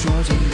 说着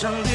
some